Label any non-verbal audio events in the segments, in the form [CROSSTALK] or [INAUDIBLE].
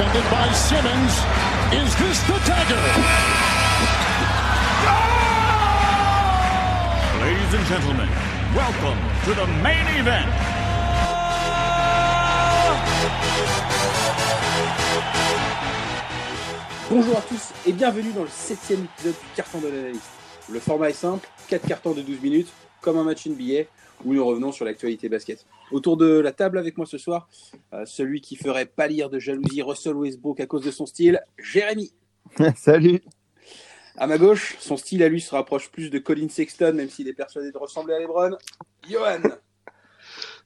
defended by Simmons. Is this the dagger? Ladies and gentlemen, welcome to the main event. Bonjour à tous et bienvenue dans le septième épisode du carton de l'analyste. Le format est simple, 4 cartons de 12 minutes, comme un match NBA, où nous revenons sur l'actualité basket. Autour de la table avec moi ce soir, euh, celui qui ferait pâlir de jalousie Russell Westbrook à cause de son style, Jérémy. [LAUGHS] Salut. À ma gauche, son style à lui se rapproche plus de Colin Sexton, même s'il est persuadé de ressembler à LeBron. Johan.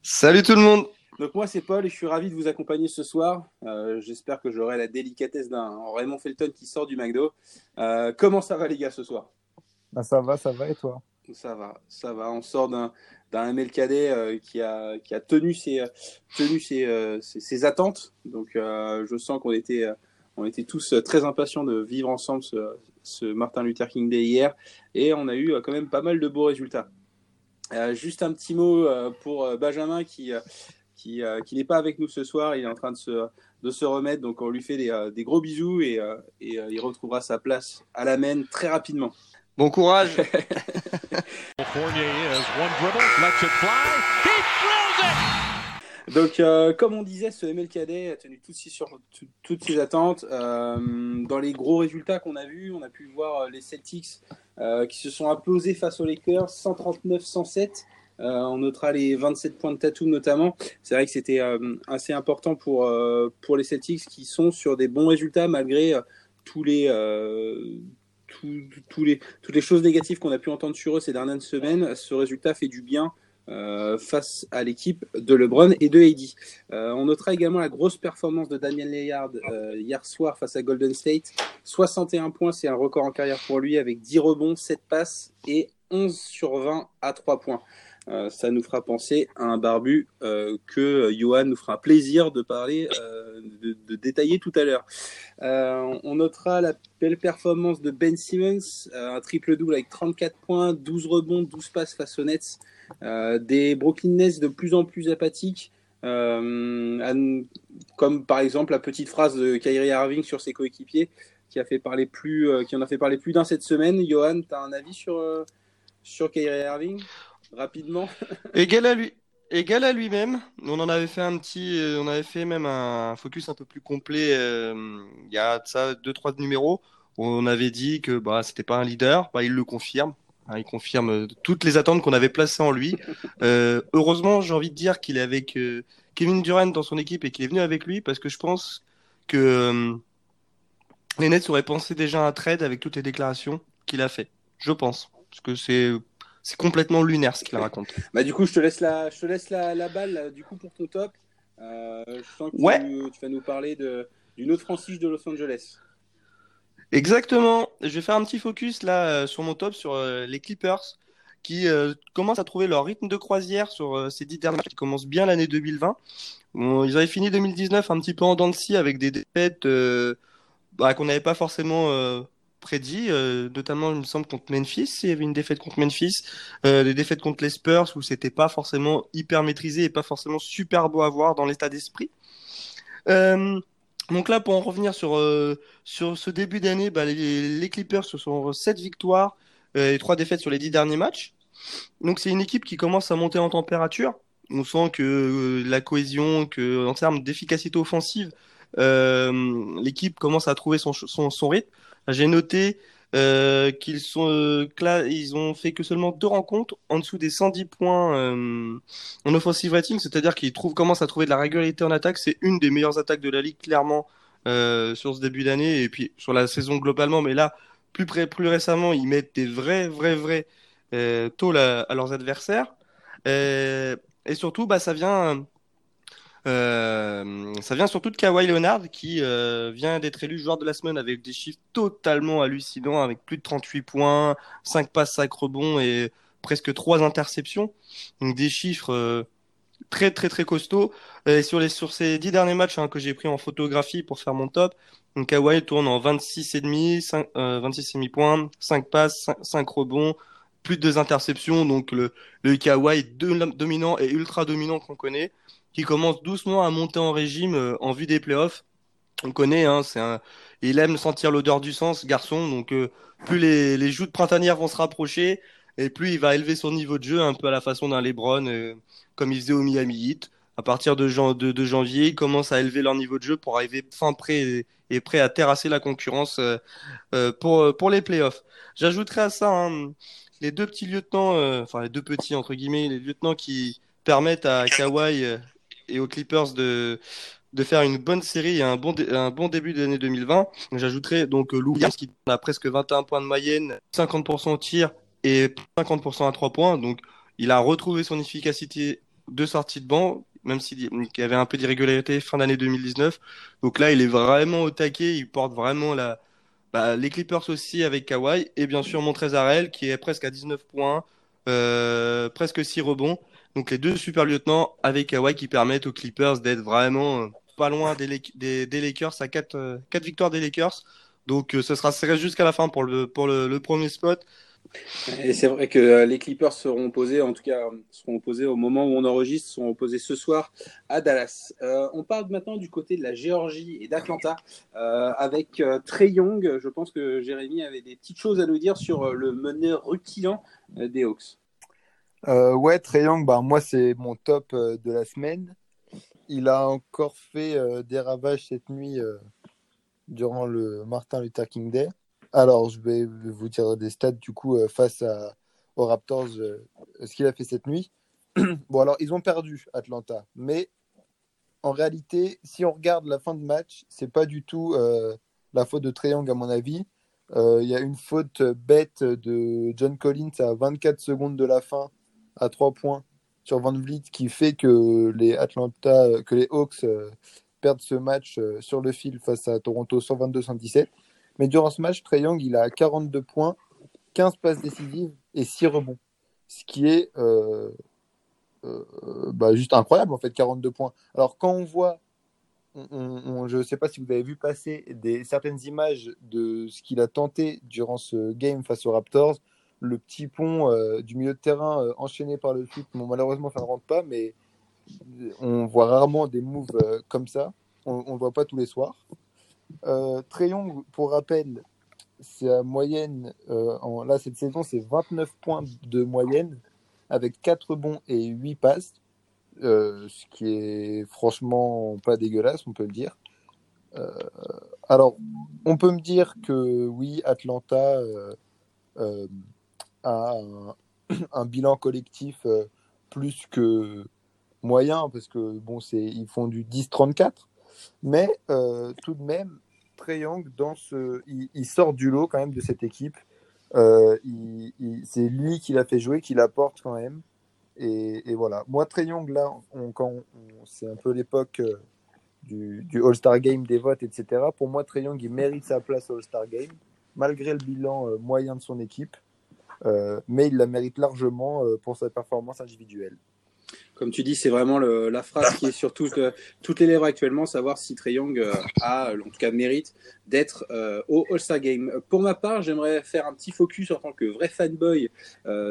Salut tout le monde. Donc moi c'est Paul et je suis ravi de vous accompagner ce soir. Euh, J'espère que j'aurai la délicatesse d'un Raymond Felton qui sort du McDo. Euh, comment ça va les gars ce soir? Bah, ça va, ça va et toi? Ça va, ça va. On sort d'un MLKD euh, qui a qui a tenu ses tenu ses, euh, ses, ses attentes. Donc euh, je sens qu'on était euh, on était tous euh, très impatients de vivre ensemble ce, Martin Luther King Day hier et on a eu euh, quand même pas mal de beaux résultats. Euh, juste un petit mot euh, pour euh, Benjamin qui euh, qui, euh, n'est pas avec nous ce soir. Il est en train de se, de se remettre. Donc, on lui fait des, euh, des gros bisous et, euh, et euh, il retrouvera sa place à la main très rapidement. Bon courage. [LAUGHS] Donc, euh, comme on disait, ce MLKD a tenu toutes ses, sur, tout- toutes ses attentes. Euh, dans les gros résultats qu'on a vus, on a pu voir euh, les Celtics euh, qui se sont imposés face aux Lakers 139-107. Euh, on notera les 27 points de Tatum notamment. C'est vrai que c'était euh, assez important pour, euh, pour les Celtics qui sont sur des bons résultats malgré euh, tous les, toutes les choses négatives qu'on a pu entendre sur eux ces dernières semaines. Ce résultat fait du bien euh, face à l'équipe de LeBron et de AD. Euh, on notera également la grosse performance de Daniel Lillard euh, hier soir face à Golden State. 61 points, c'est un record en carrière pour lui avec 10 rebonds, 7 passes et 11 sur 20 à 3 points. Euh, ça nous fera penser à un barbu euh, que Johan nous fera plaisir de parler, euh, de, détailler tout à l'heure. On notera la belle performance de Ben Simmons, un triple-double avec 34 points, 12 rebonds, 12 passes face aux Nets. Des Brooklyn Nets de plus en plus apathiques, comme par exemple la petite phrase de Kyrie Irving sur ses coéquipiers qui a fait parler plus, qui en a fait parler plus d'un cette semaine. Johan, tu as un avis sur, sur Kyrie Irving? Rapidement. [LAUGHS] Égal à lui. Égal à lui-même. On en avait fait un petit, euh, on avait fait même un focus un peu plus complet euh, il y a ça deux trois numéros. où On avait dit que bah c'était pas un leader. Bah il le confirme. Hein, il confirme euh, toutes les attentes qu'on avait placées en lui. [LAUGHS] Euh, heureusement, j'ai envie de dire qu'il est avec euh, Kevin Durant dans son équipe et qu'il est venu avec lui parce que je pense que les Nets auraient pensé déjà à un trade avec toutes les déclarations qu'il a fait. Je pense. Parce que c'est c'est complètement lunaire ce qu'il raconte. [LAUGHS] Bah, du coup, je te laisse la, je te laisse la, la balle du coup pour ton top. Euh, je sens que Ouais. tu, tu vas nous parler d'une autre franchise de Los Angeles. Exactement. Je vais faire un petit focus là euh, sur mon top sur euh, les Clippers qui euh, commencent à trouver leur rythme de croisière sur euh, ces dix derniers matchs qui commencent bien l'année 2020. Bon, ils avaient fini 2019 un petit peu en dents de scie avec des défaites euh, bah, qu'on n'avait pas forcément prédit, euh, notamment il me semble contre Memphis, il y avait une défaite contre Memphis, euh, des défaites contre les Spurs où c'était pas forcément hyper maîtrisé et pas forcément super beau à voir dans l'état d'esprit. Euh, donc là, pour en revenir sur sur ce début d'année, bah, les, Clippers ce sont 7 victoires et 3 défaites sur les 10 derniers matchs. Donc c'est une équipe qui commence à monter en température. On sent que la cohésion, que en termes d'efficacité offensive, l'équipe commence à trouver son, son rythme. J'ai noté euh, qu'ils sont euh, là, ils ont fait que seulement deux rencontres en dessous des 110 points euh, en offensive rating, c'est-à-dire qu'ils trouvent commencent à trouver de la régularité en attaque. C'est une des meilleures attaques de la ligue clairement euh, sur ce début d'année et puis sur la saison globalement. Mais là, plus près, plus récemment, ils mettent des vrais, vrais, vrais euh, tôles à, à leurs adversaires. Euh, et surtout, bah, ça vient, euh, ça vient surtout de Kawhi Leonard qui euh, vient d'être élu joueur de la semaine avec des chiffres totalement hallucinants, avec plus de 38 points, 5 passes, 5 rebonds et presque 3 interceptions. Donc des chiffres euh, très très très costauds. Et sur les sur ces 10 derniers matchs hein, que j'ai pris en photographie pour faire mon top, donc Kawhi tourne en 26,5 5, euh, 26,5 points, 5 passes, 5, 5 rebonds, plus de 2 interceptions. Donc le, le Kawhi dominant et ultra dominant qu'on connaît qui commence doucement à monter en régime euh, en vue des playoffs. on connaît, hein, c'est un, il aime sentir l'odeur du sang, ce garçon. Donc, euh, plus les, les joutes printanières vont se rapprocher, et plus il va élever son niveau de jeu, un peu à la façon d'un LeBron, euh, comme il faisait au Miami Heat. À partir de, de, de, janvier, ils commencent à élever leur niveau de jeu pour arriver fin prêt et, prêt à terrasser la concurrence euh, pour, pour les playoffs. J'ajouterai à ça hein, les deux petits lieutenants, enfin les deux petits entre guillemets, les lieutenants qui permettent à Kawhi et aux Clippers de, de faire une bonne série et un bon, un bon début de l'année 2020. J'ajouterai donc euh, Lou Williams qui a presque 21 points de moyenne, 50% au tir et 50% à 3 points. Donc il a retrouvé son efficacité de sortie de banc, même s'il y avait un peu d'irrégularité fin d'année 2019. Donc là, il est vraiment au taquet, il porte vraiment la, bah, les Clippers aussi avec Kawhi et bien sûr Montrezarel qui est presque à 19 points, euh, presque 6 rebonds. Donc les deux super lieutenants avec Kawhi qui permettent aux Clippers d'être vraiment euh, pas loin des, Lakers à 4, euh, victoires des Lakers. Donc euh, ce sera jusqu'à la fin pour le, pour le, premier spot. Et c'est vrai que les Clippers seront opposés, en tout cas seront opposés au moment où on enregistre, seront opposés ce soir à Dallas. on parle maintenant du côté de la Géorgie et d'Atlanta avec Trey Young. Je pense que Jérémy avait des petites choses à nous dire sur le meneur rutilant des Hawks. Ouais, Trey Young, bah, moi c'est mon top de la semaine il a encore fait euh, des ravages cette nuit euh, durant le Martin Luther King Day. Alors, je vais vous dire des stats du coup euh, face aux Raptors, ce qu'il a fait cette nuit. [CLEARS THROAT] bon, alors, ils ont perdu Atlanta, mais en réalité, si on regarde la fin de match, c'est pas du tout la faute de Triangle, à mon avis. Il y a une faute bête de John Collins à 24 secondes de la fin à 3 points sur Van Vliet qui fait que les Atlanta, que les Hawks euh, perdent ce match euh, sur le fil face à Toronto 122-117. Mais durant ce match, Trey Young, il a 42 points, 15 passes décisives et 6 rebonds. Ce qui est euh, bah, juste incroyable, en fait, 42 points. Alors, quand on voit, je ne sais pas si vous avez vu passer certaines images de ce qu'il a tenté durant ce game face aux Raptors, le petit pont euh, du milieu de terrain euh, enchaîné par le foot. Bon, malheureusement, ça ne rentre pas, mais on voit rarement des moves euh, comme ça. On ne le voit pas tous les soirs. Trayon, pour rappel, c'est à moyenne, en, là, cette saison, c'est 29 points de moyenne avec 4 bons et 8 passes. ce qui est franchement pas dégueulasse, on peut le dire. alors, on peut me dire que oui, Atlanta [CLEARS THROAT] un, bilan collectif euh, plus que moyen, parce que bon, c'est, ils font du 10-34, mais euh, tout de même, Trey Young, dans ce, il, sort du lot quand même de cette équipe. Euh, c'est lui qui l'a fait jouer, qui l'apporte quand même. Et, voilà. Moi, Young, là, quand c'est un peu l'époque du, All-Star Game, des votes, etc. Pour moi, Young, il mérite sa place au All-Star Game, malgré le bilan moyen de son équipe. Euh, mais il la mérite largement euh, pour sa performance individuelle. Comme tu dis, c'est vraiment la phrase qui est sur toutes, les lèvres actuellement, savoir si Trey Young euh, a, en tout cas, mérite d'être au All-Star Game. Pour ma part, j'aimerais faire un petit focus en tant que vrai fanboy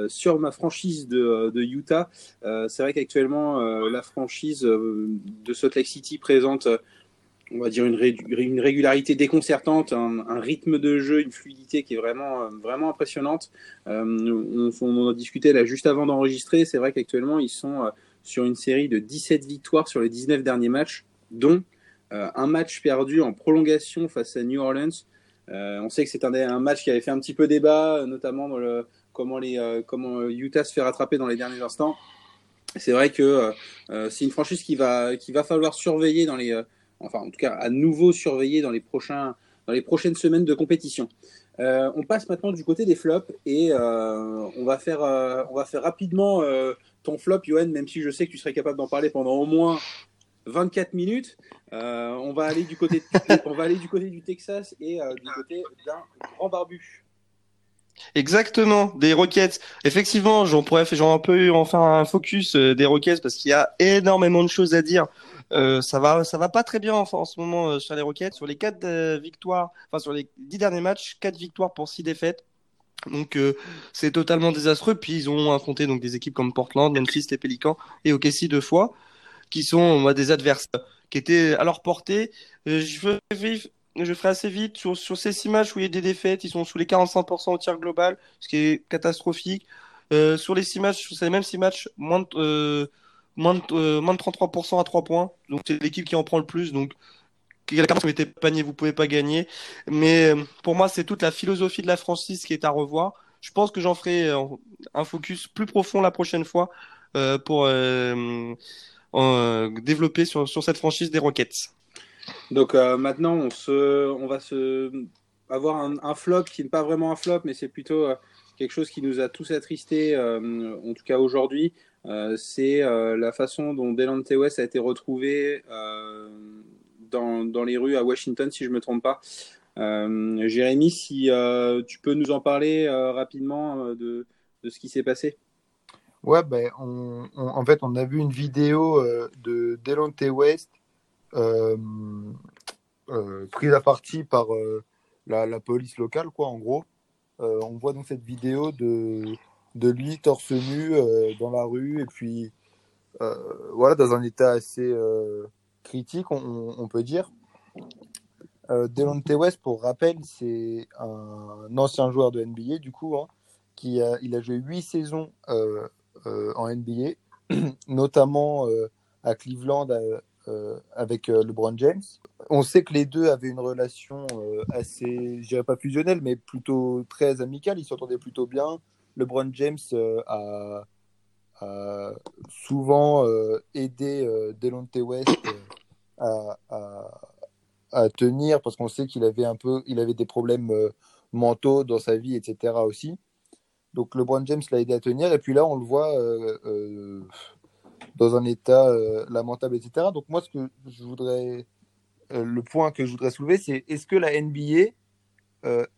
sur ma franchise de, Utah. c'est vrai qu'actuellement, la franchise de Salt Lake City présente on va dire une, régularité déconcertante, un, rythme de jeu, une fluidité qui est vraiment, euh, vraiment impressionnante. Euh, on, en a discuté là juste avant d'enregistrer. C'est vrai qu'actuellement, ils sont euh, sur une série de 17 victoires sur les 19 derniers matchs, dont un match perdu en prolongation face à New Orleans. on sait que c'est un, match qui avait fait un petit peu débat, notamment comment, les, Utah se fait rattraper dans les derniers instants. C'est vrai que c'est une franchise qui va, qui va falloir surveiller dans les enfin en tout cas à nouveau surveiller dans les, prochains, dans les prochaines semaines de compétition. Euh, on passe maintenant du côté des flops et euh, on, va faire, euh, on va faire rapidement ton flop, Johan, même si je sais que tu serais capable d'en parler pendant au moins 24 minutes. on, va aller du côté [LAUGHS] on va aller du côté du Texas et du côté d'un grand barbu. Exactement, des roquettes. Effectivement, j'en pourrais j'en peux en faire un focus des roquettes parce qu'il y a énormément de choses à dire euh, ça va, ça va pas très bien en, en ce moment euh, sur les Rockets. Sur les quatre euh, victoires, enfin sur les dix derniers matchs, quatre victoires pour six défaites. Donc c'est totalement désastreux. Puis ils ont affronté donc des équipes comme Portland, Memphis, les Pelicans et OKC deux fois, qui sont des adversaires qui étaient à leur portée. Je je ferai assez vite sur, ces six matchs où il y a des défaites, ils sont sous les 45% au tir global, ce qui est catastrophique. Sur les six matchs, sur ces mêmes six matchs, moins de, moins de, moins de 33% à 3 points. Donc c'est l'équipe qui en prend le plus. Donc la carte était panier, vous pouvez pas gagner. Mais pour moi, c'est toute la philosophie de la franchise qui est à revoir. Je pense que j'en ferai un focus plus profond la prochaine fois euh, pour euh, développer sur, sur cette franchise des Rockets. Donc euh, maintenant, on, se, on va se avoir un, un, flop qui n'est pas vraiment un flop, mais c'est plutôt quelque chose qui nous a tous attristés, en tout cas aujourd'hui. C'est la façon dont Delante West a été retrouvé dans, dans, les rues à Washington, si je ne me trompe pas. Jérémy, si tu peux nous en parler rapidement de, de ce qui s'est passé? Ouais, ben, on, en fait, on a vu une vidéo euh, de Delonte West euh, euh, prise à partie par la, la, police locale, quoi, en gros. on voit donc cette vidéo de, de lui torse nu dans la rue et puis voilà, dans un état assez critique, on, peut dire. Delonte West, pour rappel, c'est un ancien joueur de NBA, du coup, hein, qui a, il a joué huit saisons euh, en NBA, [CLEARS THROAT] notamment euh, à Cleveland euh, avec LeBron James. On sait que les deux avaient une relation assez, je dirais pas fusionnelle, mais plutôt très amicale. Ils s'entendaient plutôt bien. LeBron James a, a souvent aidé Delonte West à, tenir parce qu'on sait qu'il avait un peu, il avait des problèmes mentaux dans sa vie, etc. aussi. Donc LeBron James l'a aidé à tenir. Et puis là, on le voit euh, euh, dans un état euh, lamentable, etc. Donc moi, ce que je voudrais, le point que je voudrais soulever, c'est est-ce que la NBA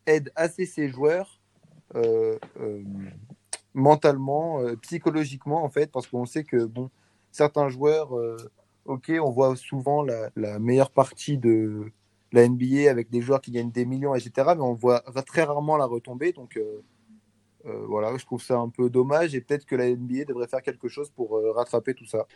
aide assez ses joueurs mentalement, psychologiquement, en fait, parce qu'on sait que bon, certains joueurs, ok, on voit souvent la, meilleure partie de la NBA avec des joueurs qui gagnent des millions, etc. Mais on voit très rarement la retombée. Donc euh, voilà, je trouve ça un peu dommage et peut-être que la NBA devrait faire quelque chose pour euh, rattraper tout ça.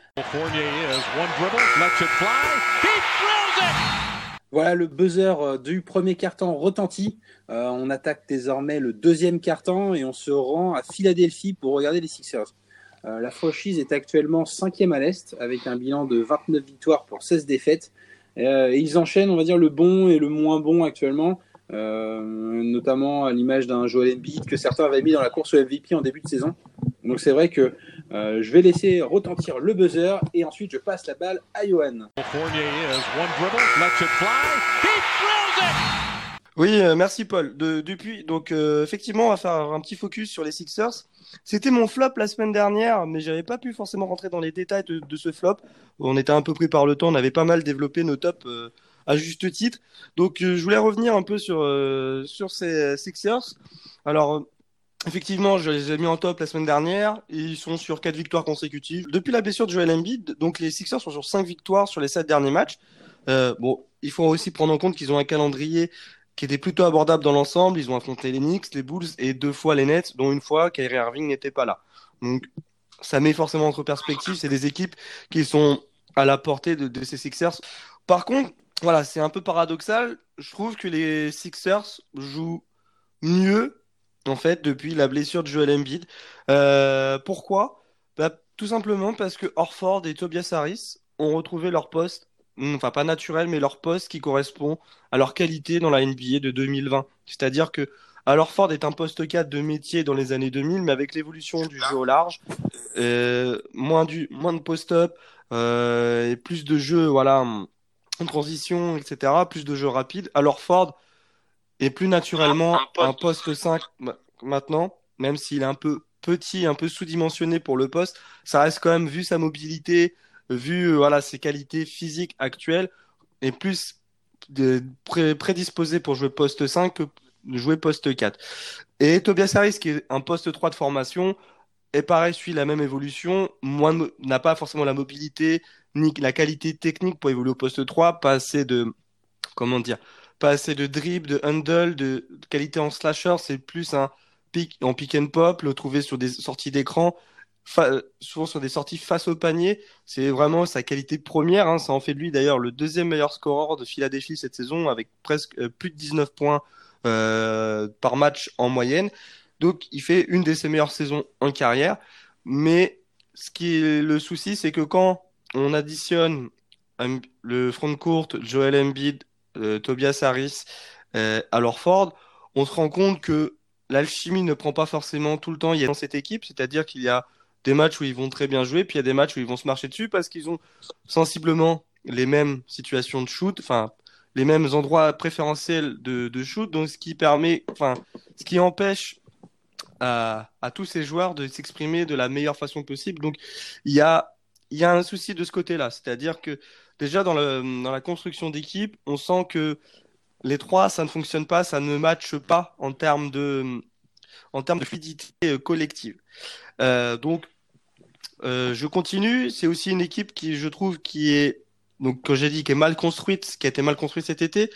Voilà le buzzer euh, du premier carton retentit. on attaque désormais le deuxième carton et on se rend à Philadelphie pour regarder les Sixers. la franchise est actuellement cinquième à l'Est avec un bilan de 29 victoires pour 16 défaites. et ils enchaînent, on va dire, le bon et le moins bon actuellement. Euh, notamment à l'image d'un Joel Embiid que certains avaient mis dans la course au MVP en début de saison. Donc c'est vrai que euh, je vais laisser retentir le buzzer et ensuite je passe la balle à Johan. Oui, euh, merci Paul. De, depuis, donc euh, effectivement, on va faire un petit focus sur les Sixers. C'était mon flop la semaine dernière, mais j'avais pas pu forcément rentrer dans les détails de, de, ce flop. On était un peu pris par le temps, on avait pas mal développé nos tops à juste titre. Donc euh, je voulais revenir un peu sur, euh, sur ces Sixers. Alors euh, Effectivement, je les ai mis en top la semaine dernière. Ils sont sur quatre victoires consécutives. Depuis la blessure de Joel Embiid, donc les Sixers sont sur cinq victoires sur les sept derniers matchs. Euh, bon, il faut aussi prendre en compte qu'ils ont un calendrier qui était plutôt abordable dans l'ensemble. Ils ont affronté les Knicks, les Bulls et deux fois les Nets, dont une fois Kyrie Irving n'était pas là. Donc, ça met forcément entre perspectives. C'est des équipes qui sont à la portée de ces Sixers. Par contre, voilà, c'est un peu paradoxal. Je trouve que les Sixers jouent mieux, en fait, depuis la blessure de Joel Embiid. Euh, pourquoi? Bah, Tout simplement parce que Orford et Tobias Harris ont retrouvé leur poste, hmm, enfin pas naturel, mais leur poste qui correspond à leur qualité dans la NBA de 2020. C'est-à-dire que alors Ford est un poste 4 de métier dans les années 2000, mais avec l'évolution du jeu au large, euh, moins, du, moins de post-up euh, et plus de jeux voilà, transition, etc., plus de jeux rapides. Alors Ford est plus naturellement un poste, 5 maintenant, même s'il est un peu petit, un peu sous-dimensionné pour le poste, ça reste quand même, vu sa mobilité, vu euh, voilà ses qualités physiques actuelles, est plus prédisposé pour jouer poste 5 que jouer poste 4. Et Tobias Harris, qui est un poste 3 de formation, est pareil, suit la même évolution, n'a pas forcément la mobilité, ni la qualité technique pour évoluer au poste 3, pas assez de, comment dire, pas assez de dribble, de handle, de, qualité en slasher, c'est plus un pick, en pick and pop, le trouver sur des sorties d'écran. souvent sur des sorties face au panier. C'est vraiment sa qualité première. Hein. Ça en fait de lui d'ailleurs le deuxième meilleur scoreur de Philadelphie cette saison avec presque euh, plus de 19 points euh, par match en moyenne. Donc il fait une de ses meilleures saisons en carrière. Mais ce qui est le souci, c'est que quand on additionne le front court, Joel Embiid, euh, Tobias Harris, euh, alors Ford, on se rend compte que l'alchimie ne prend pas forcément tout le temps il y a dans cette équipe, c'est-à-dire qu'il y a des matchs où ils vont très bien jouer, puis il y a des matchs où ils vont se marcher dessus parce qu'ils ont sensiblement les mêmes situations de shoot, enfin les mêmes endroits préférentiels de, de shoot, donc ce qui permet, enfin ce qui empêche à, à tous ces joueurs de s'exprimer de la meilleure façon possible. Donc il y a il y a un souci de ce côté-là, c'est-à-dire que déjà dans, la construction d'équipe, on sent que les trois, ça ne fonctionne pas, ça ne matche pas en termes de, fluidité euh, collective. Euh, donc, euh, je continue. C'est aussi une équipe qui, je trouve, qui est, donc, comme j'ai dit, qui est mal construite, qui a été mal construite cet été.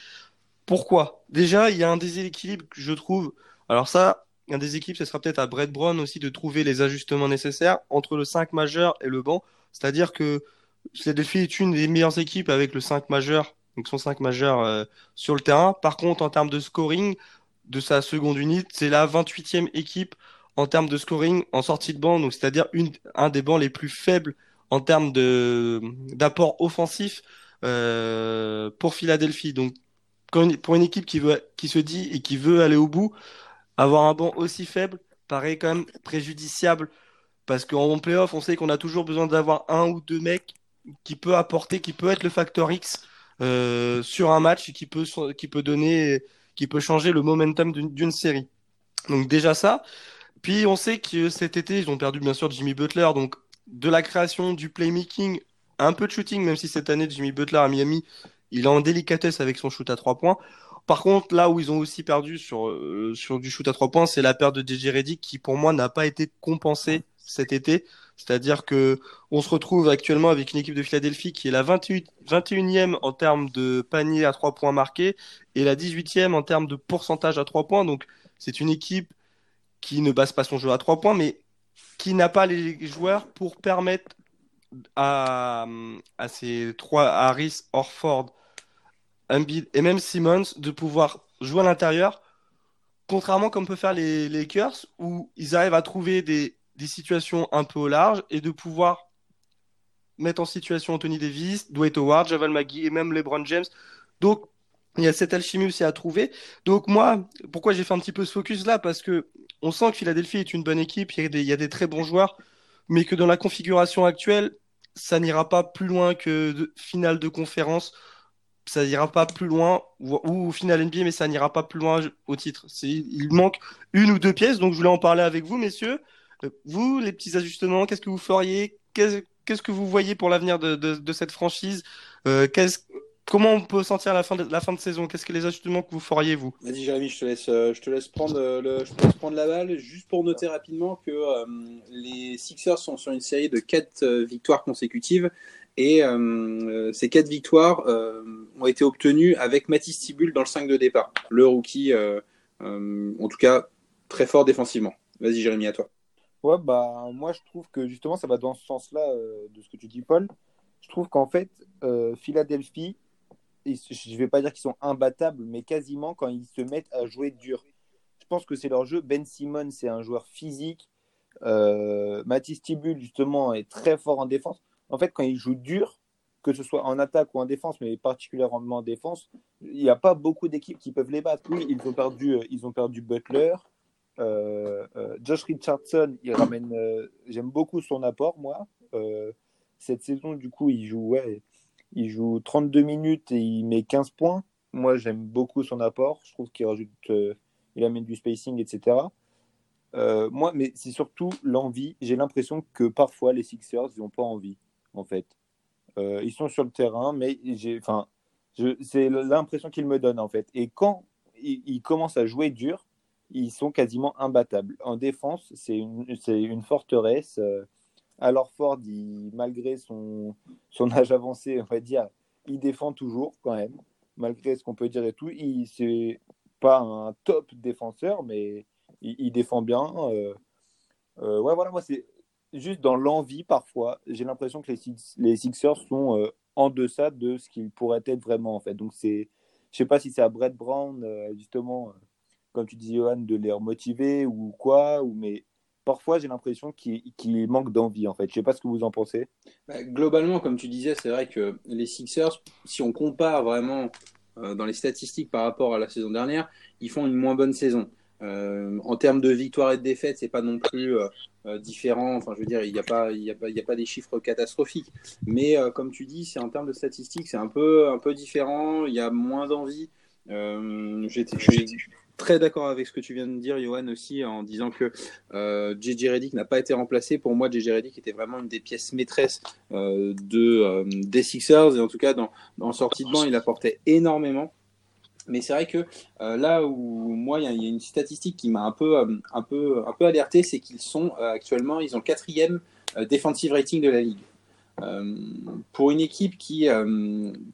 Pourquoi? Déjà, il y a un déséquilibre, je trouve. Alors ça, un des équipes, ce sera peut-être à Brett Brown aussi de trouver les ajustements nécessaires entre le 5 majeur et le banc. C'est-à-dire que Philadelphie est une des meilleures équipes avec le 5 majeur, donc son 5 majeur euh, sur le terrain. Par contre, en termes de scoring de sa seconde unité, c'est la 28e équipe en termes de scoring en sortie de banc, donc c'est-à-dire un des bancs les plus faibles en termes d'apport offensif euh, pour Philadelphie. Donc pour une équipe qui qui se dit et qui veut aller au bout, avoir un banc aussi faible paraît quand même préjudiciable parce qu'en playoff, on sait qu'on a toujours besoin d'avoir un ou deux mecs qui peut apporter, qui peut être le facteur X euh, sur un match et qui peut, qui peut donner, qui peut changer le momentum d'une série. Donc déjà ça. Puis on sait que cet été, ils ont perdu bien sûr Jimmy Butler, donc de la création, du playmaking, un peu de shooting, même si cette année Jimmy Butler à Miami, il est en délicatesse avec son shoot à trois points. Par contre, là où ils ont aussi perdu sur, euh, sur du shoot à trois points, c'est la perte de DJ Reddick qui pour moi n'a pas été compensée cet été. C'est-à-dire que on se retrouve actuellement avec une équipe de Philadelphie qui est la 28, 21e en termes de panier à 3 points marqués et la 18e en termes de pourcentage à 3 points. Donc c'est une équipe qui ne base pas son jeu à 3 points, mais qui n'a pas les joueurs pour permettre à, à ces trois Harris, Orford, Embiid et même Simmons de pouvoir jouer à l'intérieur, contrairement comme peut faire les Lakers où ils arrivent à trouver des des situations un peu au large et de pouvoir mettre en situation Anthony Davis, Dwight Howard, Javal McGee et même LeBron James. Donc, il y a cette alchimie aussi à trouver. Donc, moi, pourquoi j'ai fait un petit peu ce focus là Parce que on sent que Philadelphie est une bonne équipe, il y, a des, très bons joueurs, mais que dans la configuration actuelle, ça n'ira pas plus loin que finale de conférence. Ça n'ira pas plus loin, ou finale NBA, mais ça n'ira pas plus loin au titre. Il manque une ou deux pièces, donc je voulais en parler avec vous, messieurs. Vous, les petits ajustements, qu'est-ce que vous feriez? Qu'est-ce que vous voyez pour l'avenir de, cette franchise? Euh, Comment on peut sentir la fin de, la fin de saison? Qu'est-ce que les ajustements que vous feriez, vous? Vas-y, Jérémy, je te laisse, euh, euh, je te laisse prendre la balle. Juste pour noter rapidement que les Sixers sont sur une série de 4 victoires consécutives. Et ces 4 victoires ont été obtenues avec Mathis Tibul dans le 5 de départ. Le rookie, en tout cas, très fort défensivement. Vas-y, Jérémy, à toi. Ouais, bah, moi, je trouve que justement, ça va dans ce sens-là euh, de ce que tu dis, Paul. Je trouve qu'en fait, euh, Philadelphie, je ne vais pas dire qu'ils sont imbattables, mais quasiment quand ils se mettent à jouer dur. Je pense que c'est leur jeu. Ben Simon, c'est un joueur physique. Euh, Mathis Tibul, justement, est très fort en défense. En fait, quand ils jouent dur, que ce soit en attaque ou en défense, mais particulièrement en défense, il n'y a pas beaucoup d'équipes qui peuvent les battre. Oui, ils ont perdu, ils ont perdu Butler, euh, euh, Josh Richardson, il ramène. Euh, j'aime beaucoup son apport, moi. cette saison, du coup, il joue, il joue 32 minutes et il met 15 points. Moi, j'aime beaucoup son apport. Je trouve qu'il rajoute, il amène du spacing, etc. moi, mais c'est surtout l'envie. J'ai l'impression que parfois les Sixers, ils n'ont pas envie, en fait. ils sont sur le terrain, mais j'ai, enfin, c'est l'impression qu'ils me donnent, en fait. Et quand ils commencent à jouer dur, ils sont quasiment imbattables. En défense, c'est une, forteresse. Euh, alors Ford, malgré son, âge avancé, on va dire, il défend toujours quand même, malgré ce qu'on peut dire et tout. Il c'est pas un top défenseur, mais il, défend bien. Euh, euh, ouais, voilà, moi c'est juste dans l'envie parfois, j'ai l'impression que les, Six- les Sixers sont en deçà de ce qu'ils pourraient être vraiment en fait. Donc c'est, je sais pas si c'est à Brett Brown justement, comme tu dis Johan, de les remotiver ou quoi, ou mais parfois j'ai l'impression qu'il qu'il manque d'envie en fait. Je sais pas ce que vous en pensez. Bah, globalement, comme tu disais, c'est vrai que les Sixers, si on compare vraiment euh, dans les statistiques par rapport à la saison dernière, ils font une moins bonne saison. Euh, en termes de victoires et de défaites, c'est pas non plus euh, différent. Enfin, je veux dire, il n'y a pas, a a pas des chiffres catastrophiques. Mais comme tu dis, c'est en termes de statistiques, c'est un peu, un peu différent. Il y a moins d'envie. Euh, très d'accord avec ce que tu viens de dire, Johan, aussi, en disant que euh, JJ Redick n'a pas été remplacé. Pour moi, JJ Redick était vraiment une des pièces maîtresses euh, de, euh, des Sixers. Et en tout cas, dans, en sortie de banc, il apportait énormément. Mais c'est vrai que euh, là où moi, il y, a- une statistique qui m'a un peu, un peu, un peu alerté, c'est qu'ils sont actuellement, ils ont quatrième defensive rating de la ligue. Pour une équipe qui,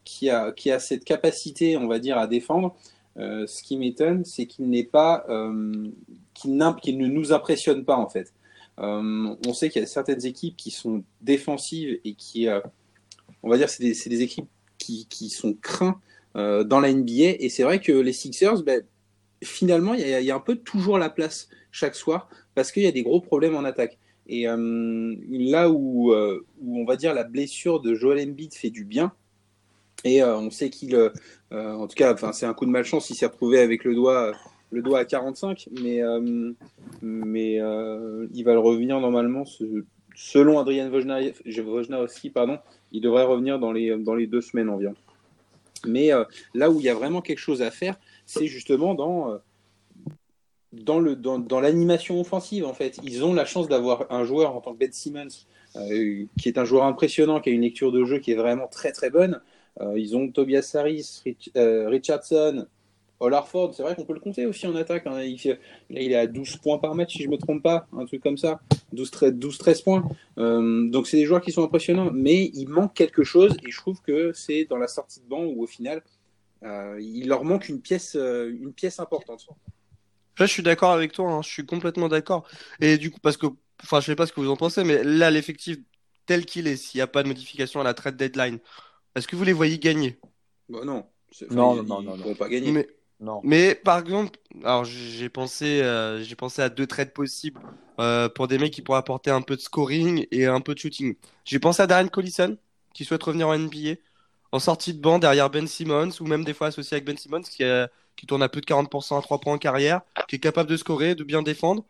qui, a, qui a cette capacité, on va dire, à défendre, euh, ce qui m'étonne, c'est qu'il n'est pas, euh, qu'il ne nous impressionne pas en fait. Euh, on sait qu'il y a certaines équipes qui sont défensives et qui, euh, on va dire, c'est des, équipes qui, qui sont craintes dans la NBA. Et c'est vrai que les Sixers, ben, finalement, il y, y a un peu toujours la place chaque soir parce qu'il y a des gros problèmes en attaque. Et là où, où on va dire la blessure de Joel Embiid fait du bien, et euh, on sait qu'il, euh, euh, en tout cas, c'est un coup de malchance, il s'est retrouvé avec le doigt, le doigt à 45, mais, mais il va le revenir normalement, selon Wojna- Wojnarowski, pardon, il devrait revenir dans les, dans les deux semaines environ. Mais là où il y a vraiment quelque chose à faire, c'est justement dans, dans, le, dans, dans l'animation offensive, en fait. Ils ont la chance d'avoir un joueur en tant que Ben Simmons, qui est un joueur impressionnant, qui a une lecture de jeu qui est vraiment très très bonne. Euh, ils ont Tobias Harris, Rich- euh, Richardson, All Harford, c'est vrai qu'on peut le compter aussi en attaque. hein. Il, il est à 12 points par match, si je ne me trompe pas, un truc comme ça. 12-13 points. Euh, donc, c'est des joueurs qui sont impressionnants, mais il manque quelque chose, et je trouve que c'est dans la sortie de banc où, au final, euh, il leur manque une pièce, une pièce importante. Là, je suis d'accord avec toi, hein, je suis complètement d'accord. Et du coup, parce que, enfin, je sais pas ce que vous en pensez, mais là, l'effectif tel qu'il est, s'il n'y a pas de modification à la trade deadline, est-ce que vous les voyez gagner? Bon, non. Non, ils- non, non, ne non. vont pas gagner. Mais, Non. mais par exemple, alors j'ai pensé, euh, j'ai pensé à deux trades possibles euh, pour des mecs qui pourraient apporter un peu de scoring et un peu de shooting. J'ai pensé à Darren Collison, qui souhaite revenir en NBA, en sortie de banc derrière Ben Simmons, ou même des fois associé avec Ben Simmons, qui, euh, qui tourne à plus de 40% à 3 points en carrière, qui est capable de scorer, de bien défendre.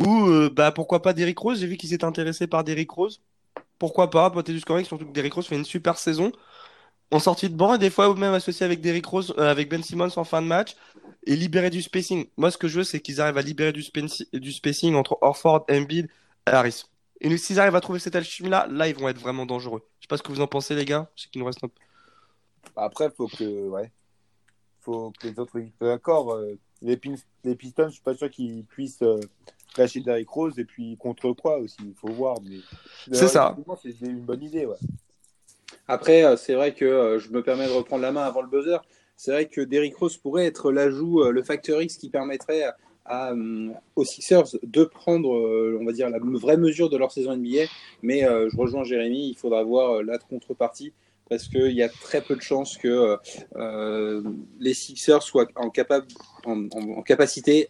Ou euh, bah pourquoi pas Derrick Rose, j'ai vu qu'il s'était intéressé par Derrick Rose. Pourquoi pas apporter du scoring, surtout que Derrick Rose fait une super saison en sortie de banc et des fois même associé avec Derrick Rose, euh, avec Ben Simmons en fin de match et libérer du spacing. Moi, ce que je veux, c'est qu'ils arrivent à libérer du, spacing entre Orford, Embiid et Harris. Et s'ils arrivent à trouver cette alchimie-là, là, ils vont être vraiment dangereux. Je sais pas ce que vous en pensez, les gars. Je sais qu'il nous reste un peu. Après, faut que, ouais, faut que les autres soient d'accord. Euh, Les, Pistons, je suis pas sûr qu'ils puissent euh, lâcher Derrick Rose et puis contre quoi aussi, il faut voir. Mais C'est ça. C'est une bonne idée, ouais. Après, euh, c'est vrai que euh, je me permets de reprendre la main avant le buzzer. C'est vrai que Derrick Rose pourrait être l'ajout, euh, le facteur X qui permettrait à, aux Sixers de prendre, on va dire, la vraie mesure de leur saison NBA. Mais je rejoins Jérémy, il faudra voir la contrepartie parce qu'il y a très peu de chances que euh, les Sixers soient en, capable, en, en- en capacité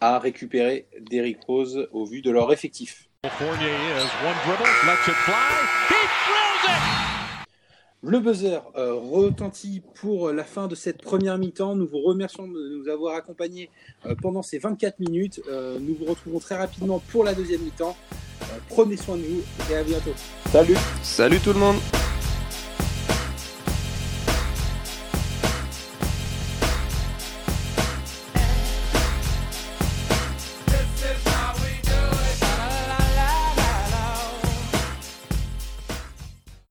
à récupérer Derrick Rose au vu de leur effectif. Le buzzer euh, retentit pour la fin de cette première mi-temps. Nous vous remercions de nous avoir accompagnés euh, pendant ces 24 minutes. Euh, nous vous retrouvons très rapidement pour la deuxième mi-temps. Euh, prenez soin de vous et à bientôt. Salut Salut tout le monde!